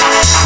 Peace.